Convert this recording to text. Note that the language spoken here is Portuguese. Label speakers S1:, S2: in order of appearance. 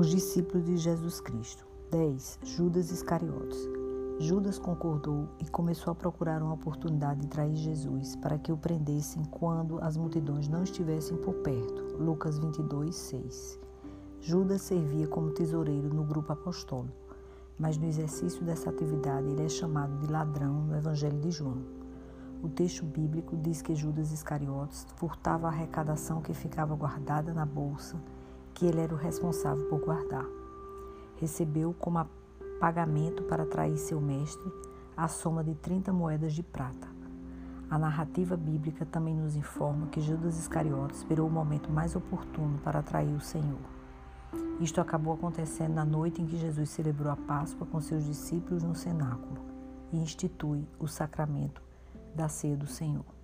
S1: Os discípulos de Jesus Cristo. 10. Judas Iscariotes. Judas concordou e começou a procurar uma oportunidade de trair Jesus para que o prendessem quando as multidões não estivessem por perto. Lucas 22, 6. Judas servia como tesoureiro no grupo apostólico, mas no exercício dessa atividade ele é chamado de ladrão no Evangelho de João. O texto bíblico diz que Judas Iscariotes furtava a arrecadação que ficava guardada na bolsa, que ele era o responsável por guardar. Recebeu como pagamento para trair seu mestre a soma de 30 moedas de prata. A narrativa bíblica também nos informa que Judas Iscariotes esperou o momento mais oportuno para trair o Senhor. Isto acabou acontecendo na noite em que Jesus celebrou a Páscoa com seus discípulos no cenáculo e institui o sacramento da ceia do Senhor.